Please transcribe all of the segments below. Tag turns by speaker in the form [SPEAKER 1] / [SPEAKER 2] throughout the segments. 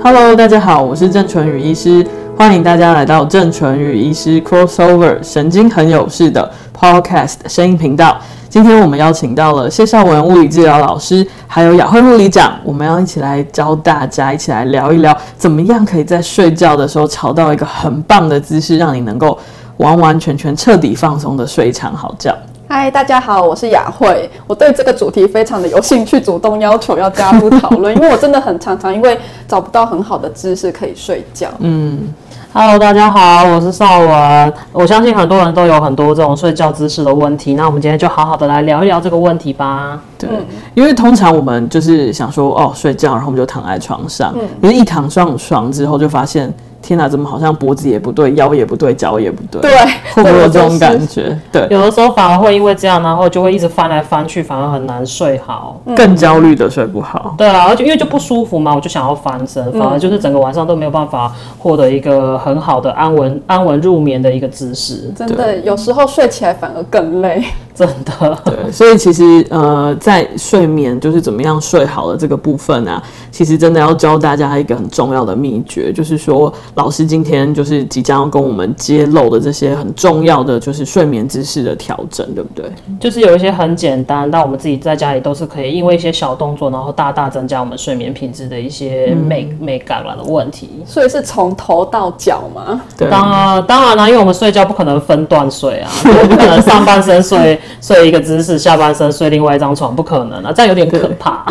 [SPEAKER 1] Hello，大家好，我是郑淳宇医师，欢迎大家来到郑淳宇医师 Crossover 神经很有事的 Podcast 声音频道。今天我们邀请到了谢绍文物理治疗老师，还有雅慧物理长，我们要一起来教大家，一起来聊一聊，怎么样可以在睡觉的时候找到一个很棒的姿势，让你能够完完全全彻底放松的睡一场好觉。
[SPEAKER 2] 嗨，大家好，我是雅慧。我对这个主题非常的有兴趣，主动要求要加入讨论，因为我真的很常常因为找不到很好的姿势可以睡觉。
[SPEAKER 3] 嗯，Hello，大家好，我是邵文。我相信很多人都有很多这种睡觉姿势的问题，那我们今天就好好的来聊一聊这个问题吧。
[SPEAKER 1] 对，因为通常我们就是想说哦睡觉，然后我们就躺在床上，嗯，可是一躺上床之后就发现。天哪，怎么好像脖子也不对，腰也不对，脚也不对？
[SPEAKER 2] 对，
[SPEAKER 1] 会不会有这种感觉？对，
[SPEAKER 3] 有的时候反而会因为这样，然后就会一直翻来翻去，反而很难睡好，
[SPEAKER 1] 更焦虑的睡不好。
[SPEAKER 3] 对啊，而且因为就不舒服嘛，我就想要翻身，反而就是整个晚上都没有办法获得一个很好的安稳、安稳入眠的一个姿势。
[SPEAKER 2] 真的，有时候睡起来反而更累。
[SPEAKER 3] 真的，
[SPEAKER 1] 对，所以其实呃，在睡眠就是怎么样睡好的这个部分啊，其实真的要教大家一个很重要的秘诀，就是说老师今天就是即将要跟我们揭露的这些很重要的就是睡眠姿势的调整，对不对？
[SPEAKER 3] 就是有一些很简单，但我们自己在家里都是可以，因为一些小动作，然后大大增加我们睡眠品质的一些美、嗯、美感了的问题。
[SPEAKER 2] 所以是从头到脚吗？
[SPEAKER 1] 对，
[SPEAKER 3] 当然当然了，因为我们睡觉不可能分段睡啊，不可能上半身睡。睡一个姿势，下半身睡另外一张床，不可能啊，这样有点可怕。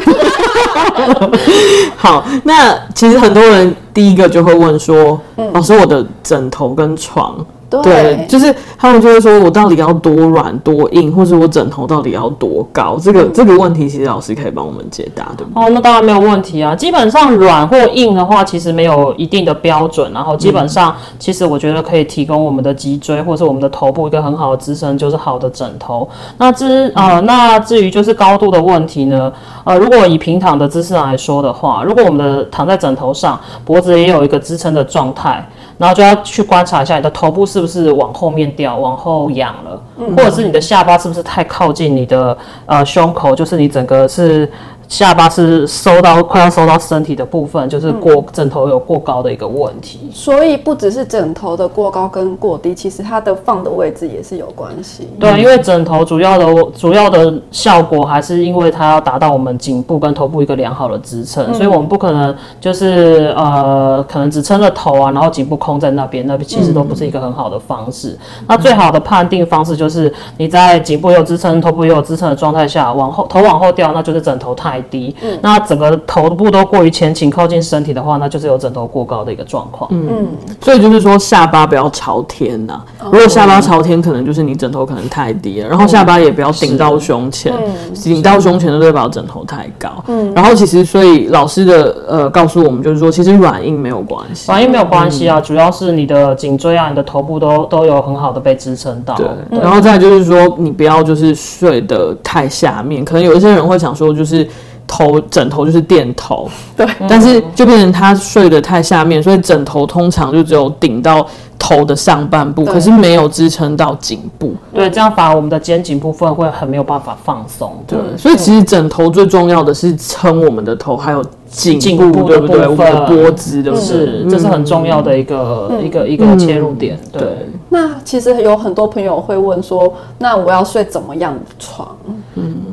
[SPEAKER 1] 好，那其实很多人第一个就会问说：“嗯、老师，我的枕头跟床。”对，对，就是他们就会说，我到底要多软多硬，或者我枕头到底要多高？这个这个问题，其实老师可以帮我们解答，对不对？
[SPEAKER 3] 哦，那当然没有问题啊。基本上软或硬的话，其实没有一定的标准。然后基本上，其实我觉得可以提供我们的脊椎或是我们的头部一个很好的支撑，就是好的枕头。那至呃，那至于就是高度的问题呢？呃，如果以平躺的姿势来说的话，如果我们的躺在枕头上，脖子也有一个支撑的状态。然后就要去观察一下你的头部是不是往后面掉，往后仰了，或者是你的下巴是不是太靠近你的呃胸口，就是你整个是。下巴是收到快要收到身体的部分，就是过枕头有过高的一个问题。
[SPEAKER 2] 嗯，所以不只是枕头的过高跟过低，其实它的放的位置也是有关系。
[SPEAKER 3] 对，因为枕头主要的主要的效果还是因为它要达到我们颈部跟头部一个良好的支撑，嗯，所以我们不可能就是呃可能只撑着头啊，然后颈部空在那边，那边其实都不是一个很好的方式。嗯，那最好的判定方式就是你在颈部有支撑、头部也有支撑的状态下，往后头往后掉，那就是枕头太。低，嗯，那整个头部都过于前倾靠近身体的话，那就是有枕头过高的一个状况。
[SPEAKER 1] 嗯，所以就是说下巴不要朝天呐、啊。如果下巴朝天，可能就是你枕头可能太低了。然后下巴也不要顶到胸前，顶、嗯、到胸前的代表枕头太高。嗯，然后其实所以老师的呃告诉我们就是说，其实软硬没有关系，
[SPEAKER 3] 软硬没有关系啊、嗯，主要是你的颈椎啊，你的头部都都有很好的被支撑到。
[SPEAKER 1] 对，然后再就是说你不要就是睡得太下面，可能有一些人会想说就是。头枕头就是垫头，
[SPEAKER 2] 对，
[SPEAKER 1] 但是就变成他睡得太下面，所以枕头通常就只有顶到头的上半部，可是没有支撑到颈部。
[SPEAKER 3] 对，这样反而我们的肩颈部分会很没有办法放松。
[SPEAKER 1] 对，所以其实枕头最重要的是撑我们的头，还有颈部，部，对不对？我们的脖子的，
[SPEAKER 3] 是，这是很重要的一个、嗯、一个一个切入点。对，对，
[SPEAKER 2] 那其实有很多朋友会问说，那我要睡怎么样的床？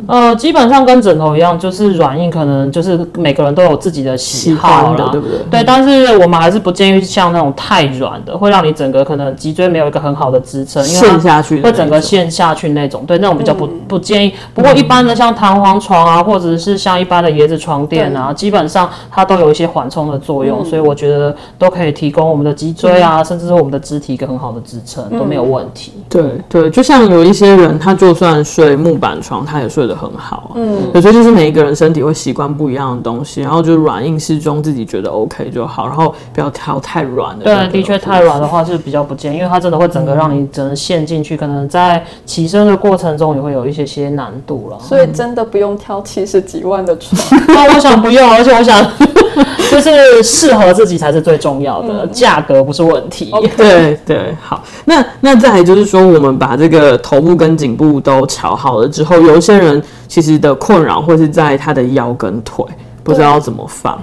[SPEAKER 3] 嗯，呃，基本上跟枕头一样，就是软硬可能就是每个人都有自己的喜好的，对不对？对，但是我们还是不建议像那种太软的，会让你整个可能脊椎没有一个很好的支撑，
[SPEAKER 1] 陷下去，
[SPEAKER 3] 会整个陷下去那种。对，那种比较不不建议。不过一般的像弹簧床啊，或者是像一般的椰子床垫啊，基本上它都有一些缓冲的作用，所以我觉得都可以提供我们的脊椎啊，甚至是我们的肢体一个很好的支撑，都没有问题。
[SPEAKER 1] 对对，就像有一些人，他就算睡木板床，他他也睡得很好，嗯，有时候就是每一个人身体会习惯不一样的东西，然后就软硬适中，自己觉得 OK 就好，然后不要挑太软的。
[SPEAKER 3] 对，的确太软的话是比较不建议，因为它真的会整个让你整个陷进去，可能在起身的过程中也会有一些些难度了。
[SPEAKER 2] 所以真的不用挑七十几万的床。
[SPEAKER 3] 那 我想不用，而且我想 就是适合自己才是最重要的，价格不是问题。
[SPEAKER 1] 对对，好，那那再来就是说，我们把这个头部跟颈部都调好了之后，有一些人其实的困扰会是在他的腰跟腿，不知道怎么放。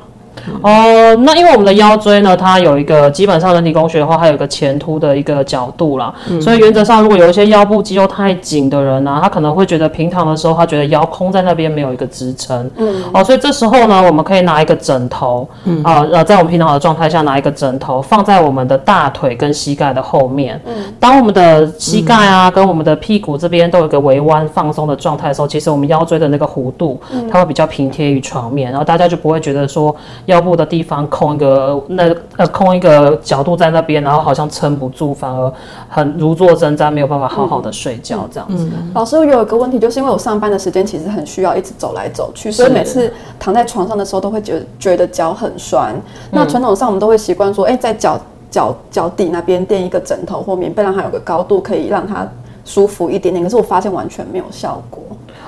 [SPEAKER 3] 哦，那因为我们的腰椎呢，它有一个基本上人体工学的话，它有一个前凸的一个角度啦。嗯、所以原则上，如果有一些腰部肌肉太紧的人呢、啊，他可能会觉得平躺的时候，他觉得腰空在那边没有一个支撑。嗯。哦，所以这时候呢，我们可以拿一个枕头，嗯啊呃，在我们平躺的状态下，拿一个枕头放在我们的大腿跟膝盖的后面。嗯。当我们的膝盖啊跟我们的屁股这边都有一个微弯放松的状态的时候，其实我们腰椎的那个弧度，它会比较平贴于床面，然后大家就不会觉得说。腰部的地方空一个，那呃空一个角度在那边，然后好像撑不住，反而很如坐针毡，没有办法好好的睡觉这样子。
[SPEAKER 2] 嗯、老师，我有一个问题，就是因为我上班的时间其实很需要一直走来走去，所以每次躺在床上的时候都会觉得觉得脚很酸。那传统上我们都会习惯说，哎、欸，在脚脚脚底那边垫一个枕头或棉被，让它有个高度，可以让它舒服一点点。可是我发现完全没有效果。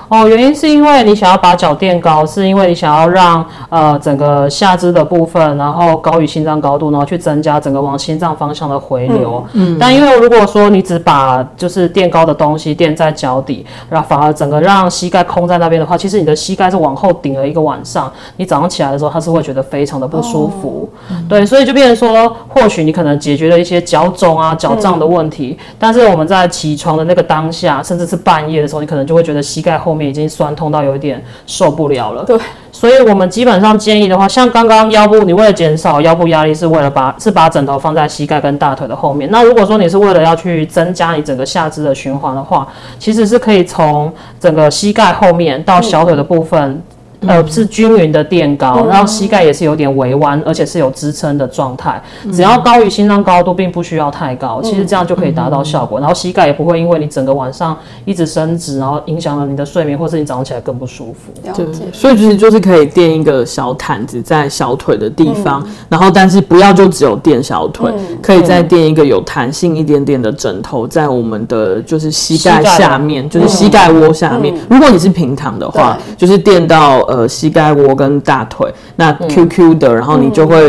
[SPEAKER 3] 哦，原因是因为你想要把脚垫高，是因为你想要让呃整个下肢的部分，然后高于心脏高度，然后去增加整个往心脏方向的回流。嗯，但因为如果说你只把就是垫高的东西垫在脚底，然后反而整个让膝盖空在那边的话，其实你的膝盖是往后顶了一个晚上，你早上起来的时候，它是会觉得非常的不舒服。哦、对，所以就变成说，或许你可能解决了一些脚肿啊、脚胀的问题，嗯、但是我们在起床的那个当下，甚至是半夜的时候，你可能就会觉得膝盖后。后面已经酸痛到有一点受不了了。
[SPEAKER 2] 对，
[SPEAKER 3] 所以我们基本上建议的话，像刚刚腰部，你为了减少腰部压力，是为了把是把枕头放在膝盖跟大腿的后面。那如果说你是为了要去增加你整个下肢的循环的话，其实是可以从整个膝盖后面到小腿的部分。嗯呃，是均匀的垫高，然后膝盖也是有点微弯，而且是有支撑的状态。只要高于心脏高度，并不需要太高，其实这样就可以达到效果。然后膝盖也不会因为你整个晚上一直伸直，然后影响了你的睡眠，或是你早上起来更不舒服。
[SPEAKER 1] 对，所以其实就是可以垫一个小毯子在小腿的地方，然后但是不要就只有垫小腿，可以再垫一个有弹性一点点的枕头在我们的就是膝盖下面，就是膝盖窝下面。如果你是平躺的话，就是垫到。呃，膝盖窝跟大腿，那 QQ 的，嗯、然后你就会，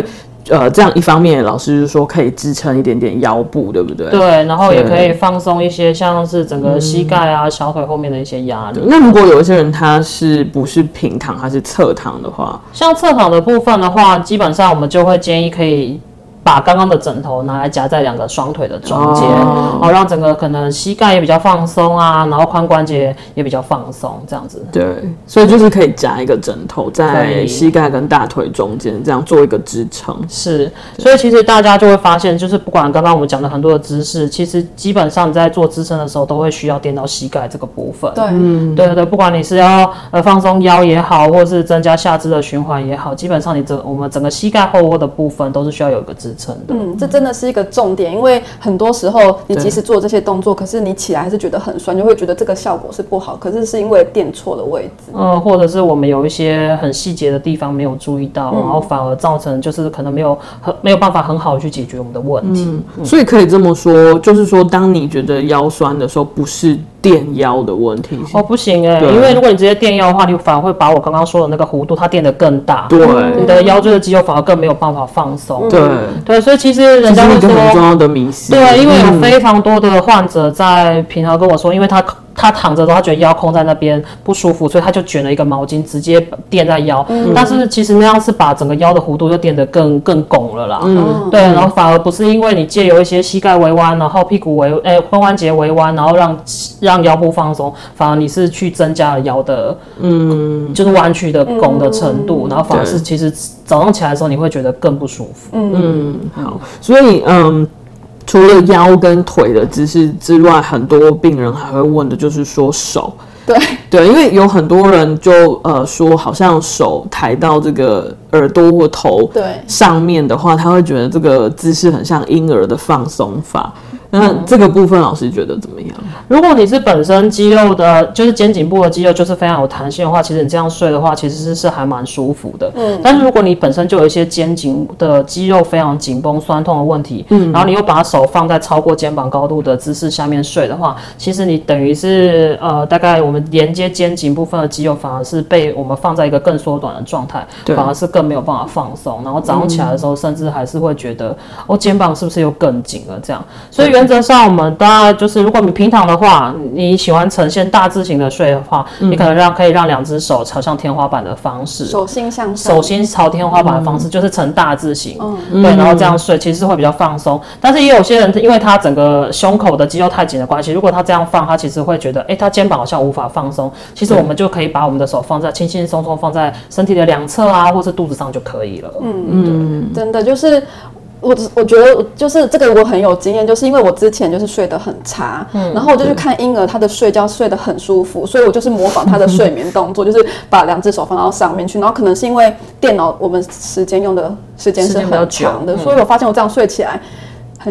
[SPEAKER 1] 嗯、呃，这样一方面，老师就说可以支撑一点点腰部，对不对？
[SPEAKER 3] 对，然后也可以放松一些，像是整个膝盖啊、嗯、小腿后面的一些压力。
[SPEAKER 1] 那如果有一些人他是不是平躺，他是侧躺的话，
[SPEAKER 3] 像侧躺的部分的话，基本上我们就会建议可以。把刚刚的枕头拿来夹在两个双腿的中间，哦，好让整个可能膝盖也比较放松啊，然后髋关节也比较放松，这样子。
[SPEAKER 1] 对，所以就是可以夹一个枕头在膝盖跟大腿中间，这样做一个支撑。
[SPEAKER 3] 是，所以其实大家就会发现，就是不管刚刚我们讲的很多的姿势，其实基本上在做支撑的时候，都会需要垫到膝盖这个部分。
[SPEAKER 2] 对，
[SPEAKER 3] 嗯，对对对，不管你是要呃放松腰也好，或是增加下肢的循环也好，基本上你整我们整个膝盖后窝的部分都是需要有一个支撑。
[SPEAKER 2] 嗯，这真的是一个重点，因为很多时候你即使做这些动作，可是你起来还是觉得很酸，就会觉得这个效果是不好。可是是因为垫错了位置，
[SPEAKER 3] 嗯，或者是我们有一些很细节的地方没有注意到，然后反而造成就是可能没有很没有办法很好去解决我们的问题。
[SPEAKER 1] 嗯，所以可以这么说，就是说当你觉得腰酸的时候，不是。垫腰的问题。
[SPEAKER 3] 哦，不行哎、欸，因为如果你直接垫腰的话，你反而会把我刚刚说的那个弧度它垫得更大，
[SPEAKER 1] 对，
[SPEAKER 3] 你的腰椎的肌肉反而更没有办法放松，
[SPEAKER 1] 对。
[SPEAKER 3] 对，所以其实人家会说，
[SPEAKER 1] 很重要的迷思，
[SPEAKER 3] 对，因为有非常多的患者在平常跟我说，因为他。他躺着的时候，他觉得腰空在那边不舒服，所以他就卷了一个毛巾，直接垫在腰。嗯、但是其实那样是把整个腰的弧度就垫得更更拱了啦。嗯，对，然后反而不是因为你借由一些膝盖微弯，然后屁股微诶髋关节微弯，然后让让腰部放松，反而你是去增加了腰的嗯，就是弯曲的拱的程度，嗯、然后反而是其实早上起来的时候你会觉得更不舒服。
[SPEAKER 1] 嗯嗯，好，所以嗯。除了腰跟腿的姿势之外，很多病人还会问的就是说手。
[SPEAKER 2] 对
[SPEAKER 1] 对，因为有很多人就呃说，好像手抬到这个耳朵或头对上面的话，他会觉得这个姿势很像婴儿的放松法。那这个部分老师觉得怎么样？
[SPEAKER 3] 如果你是本身肌肉的，就是肩颈部的肌肉就是非常有弹性的话，其实你这样睡的话，其实是是还蛮舒服的。嗯。但是如果你本身就有一些肩颈的肌肉非常紧绷、酸痛的问题，嗯，然后你又把手放在超过肩膀高度的姿势下面睡的话，其实你等于是呃，大概我们连接肩颈部分的肌肉反而是被我们放在一个更缩短的状态，对，反而是更没有办法放松。然后早上起来的时候，甚至还是会觉得，哦，肩膀是不是又更紧了？这样，所以原原则上我们大概就是，如果你平躺的话，你喜欢呈现大字型的睡的话，嗯、你可能让可以让两只手朝向天花板的方式，
[SPEAKER 2] 手心向上，
[SPEAKER 3] 手心朝天花板的方式，嗯、就是呈大字形，嗯、对，然后这样睡其实会比较放松。但是也有些人，因为他整个胸口的肌肉太紧的关系，如果他这样放，他其实会觉得，哎，他肩膀好像无法放松。其实我们就可以把我们的手放在轻轻松松放在身体的两侧啊，或是肚子上就可以了。嗯
[SPEAKER 2] 嗯，真的就是。我我觉得就是这个我很有经验，就是因为我之前就是睡得很差，嗯，然后我就去看婴儿，他的睡觉睡得很舒服，所以我就是模仿他的睡眠动作，就是把两只手放到上面去，然后可能是因为电脑我们时间用的时间是很长的，所以我发现我这样睡起来。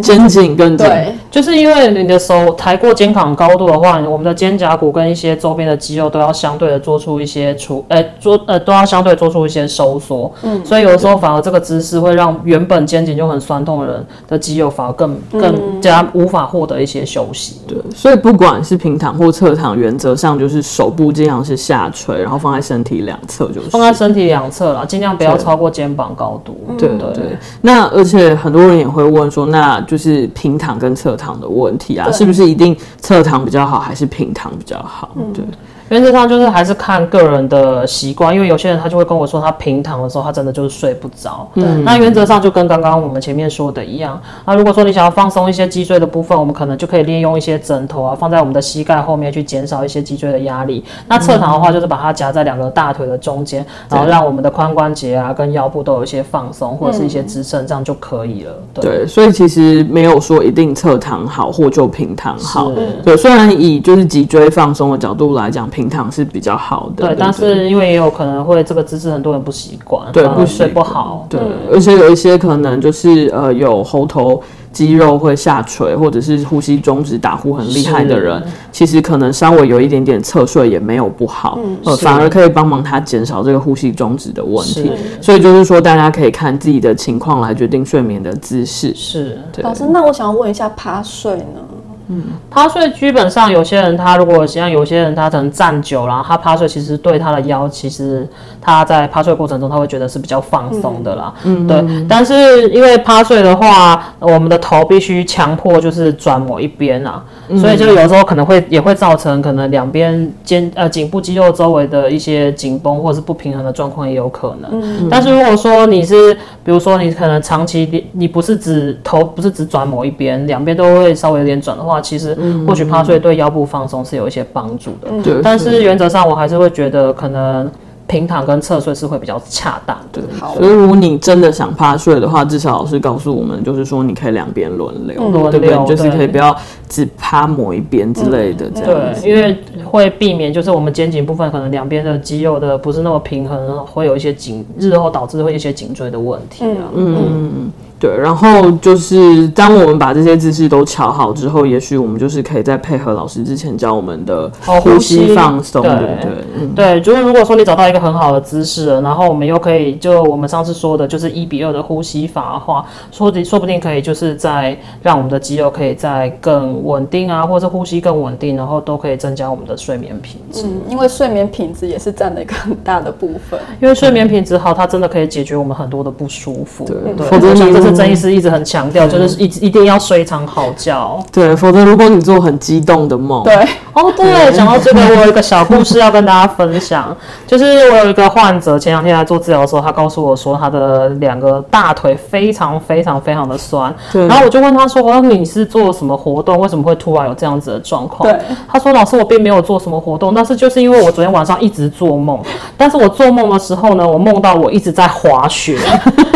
[SPEAKER 1] 肩颈更紧，
[SPEAKER 2] 对，
[SPEAKER 3] 就是因为你的手抬过肩膀高度的话，我们的肩胛骨跟一些周边的肌肉都要相对的做出一些出，呃，做呃都要相对做出一些收缩，嗯，所以有的时候反而这个姿势会让原本肩颈就很酸痛的人的肌肉反而更更加无法获得一些休息。
[SPEAKER 1] 对，所以不管是平躺或侧躺，原则上就是手部尽量是下垂，然后放在身体两侧，就是。
[SPEAKER 3] 放在身体两侧啦，尽量不要超过肩膀高度。
[SPEAKER 1] 对对。对。那而且很多人也会问说，那就是平躺跟侧躺的问题啊，是不是一定侧躺比较好，还是平躺比较好？对。
[SPEAKER 3] 原则上就是还是看个人的习惯，因为有些人他就会跟我说，他平躺的时候他真的就是睡不着。对，那原则上就跟刚刚我们前面说的一样。那如果说你想要放松一些脊椎的部分，我们可能就可以利用一些枕头啊，放在我们的膝盖后面去减少一些脊椎的压力。那侧躺的话，就是把它夹在两个大腿的中间，然后让我们的髋关节啊跟腰部都有一些放松或者是一些支撑，这样就可以了。对，
[SPEAKER 1] 对，所以其实没有说一定侧躺好或就平躺好。对，虽然以就是脊椎放松的角度来讲。平躺是比较好的，
[SPEAKER 3] 对，但是因为也有可能会这个姿势很多人不习惯，
[SPEAKER 1] 对，不
[SPEAKER 3] 睡不好，
[SPEAKER 1] 对，而且有一些可能就是呃有喉头肌肉会下垂，或者是呼吸中止打呼很厉害的人，其实可能稍微有一点点侧睡也没有不好，呃，反而可以帮忙他减少这个呼吸中止的问题。所以就是说，大家可以看自己的情况来决定睡眠的姿势。
[SPEAKER 3] 是，
[SPEAKER 2] 老师，那我想要问一下趴睡呢？
[SPEAKER 3] 嗯，趴睡基本上有些人他如果像有些人他可能站久了，然后他趴睡其实对他的腰，其实他在趴睡过程中他会觉得是比较放松的啦。嗯，对。但是因为趴睡的话，我们的头必须强迫就是转某一边啊，嗯、所以就有时候可能会也会造成可能两边肩呃颈部肌肉周围的一些紧绷或者是不平衡的状况也有可能。嗯，但是如果说你是比如说你可能长期你你不是只头不是只转某一边，两边都会稍微有点转的话。其实或许趴睡对腰部放松是有一些帮助的，对。但是原则上我还是会觉得可能平躺跟侧睡是会比较恰当的。
[SPEAKER 1] 所以如果你真的想趴睡的话，至少老师告诉我们，就是说你可以两边轮流，对不对，就是可以不要只趴某一边之类的这样。
[SPEAKER 3] 对，因为会避免就是我们肩颈部分可能两边的肌肉的不是那么平衡，会有一些颈日后导致会一些颈椎的问题啊。嗯嗯。
[SPEAKER 1] 对，然后就是当我们把这些姿势都调好之后，也许我们就是可以再配合老师之前教我们的呼吸放松，对对对。嗯、
[SPEAKER 3] 对，就是如果说你找到一个很好的姿势了，然后我们又可以就我们上次说的，就是一比二的呼吸法的话，说的说不定可以就是在让我们的肌肉可以再更稳定啊，或者呼吸更稳定，然后都可以增加我们的睡眠品质。
[SPEAKER 2] 嗯，因为睡眠品质也是占了一个很大的部分。
[SPEAKER 3] 因为睡眠品质好，它真的可以解决我们很多的不舒服。
[SPEAKER 1] 对，
[SPEAKER 3] 否则这是。曾医师一直很强调，就是一一定要睡一场好觉。
[SPEAKER 1] 对，否则如果你做很激动的梦，
[SPEAKER 2] 对，
[SPEAKER 3] 哦，对，讲到这个，我有一个小故事要跟大家分享，就是我有一个患者，前两天来做治疗的时候，他告诉我说，他的两个大腿非常非常非常的酸。对。然后我就问他说：“我说你是做什么活动？为什么会突然有这样子的状况？”对。他说：“老师，我并没有做什么活动，但是就是因为我昨天晚上一直做梦，但是我做梦的时候呢，我梦到我一直在滑雪，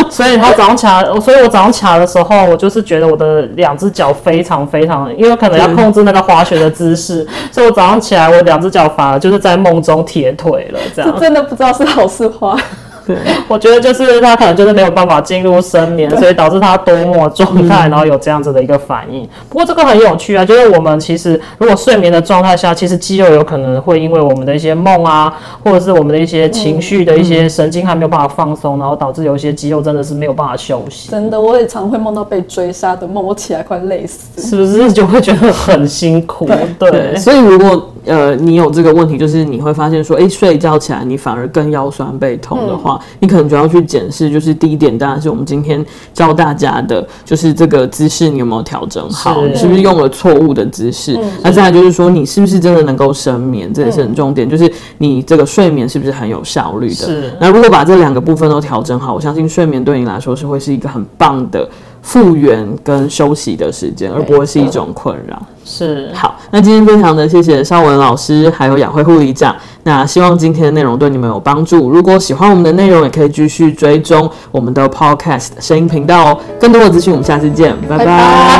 [SPEAKER 3] 所以他早上起来，所以我。”早上起来的时候，我就是觉得我的两只脚非常非常，因为可能要控制那个滑雪的姿势，所以我早上起来，我两只脚反而就是在梦中铁腿了，这样。
[SPEAKER 2] 这真的不知道是好是坏。
[SPEAKER 3] 对，我觉得就是他可能就是没有办法进入深眠，所以导致他多梦状态，然后有这样子的一个反应。不过这个很有趣啊，就是我们其实如果睡眠的状态下，其实肌肉有可能会因为我们的一些梦啊，或者是我们的一些情绪的一些神经还没有办法放松，然后导致有一些肌肉真的是没有办法休息。
[SPEAKER 2] 真的，我也常会梦到被追杀的梦，我起来快累死，
[SPEAKER 3] 是不是就会觉得很辛苦？对，
[SPEAKER 1] 对，所以如果呃，你有这个问题，就是你会发现说，哎，睡觉起来你反而更腰酸背痛的话，嗯、你可能就要去检视。就是第一点，当然是我们今天教大家的，就是这个姿势你有没有调整好，是你是不是用了错误的姿势？嗯、那再来就是说，你是不是真的能够深眠？这也是很重点，嗯、就是你这个睡眠是不是很有效率的？是。那如果把这两个部分都调整好，我相信睡眠对你来说是会是一个很棒的。复原跟休息的时间，而不会是一种困扰。
[SPEAKER 3] 是。
[SPEAKER 1] 好，那今天非常的谢谢邵文老师，还有雅慧护理长。那希望今天的内容对你们有帮助。如果喜欢我们的内容，也可以继续追踪我们的 Podcast 声音频道哦。更多的资讯，我们下次见，拜拜。拜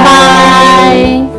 [SPEAKER 1] 拜。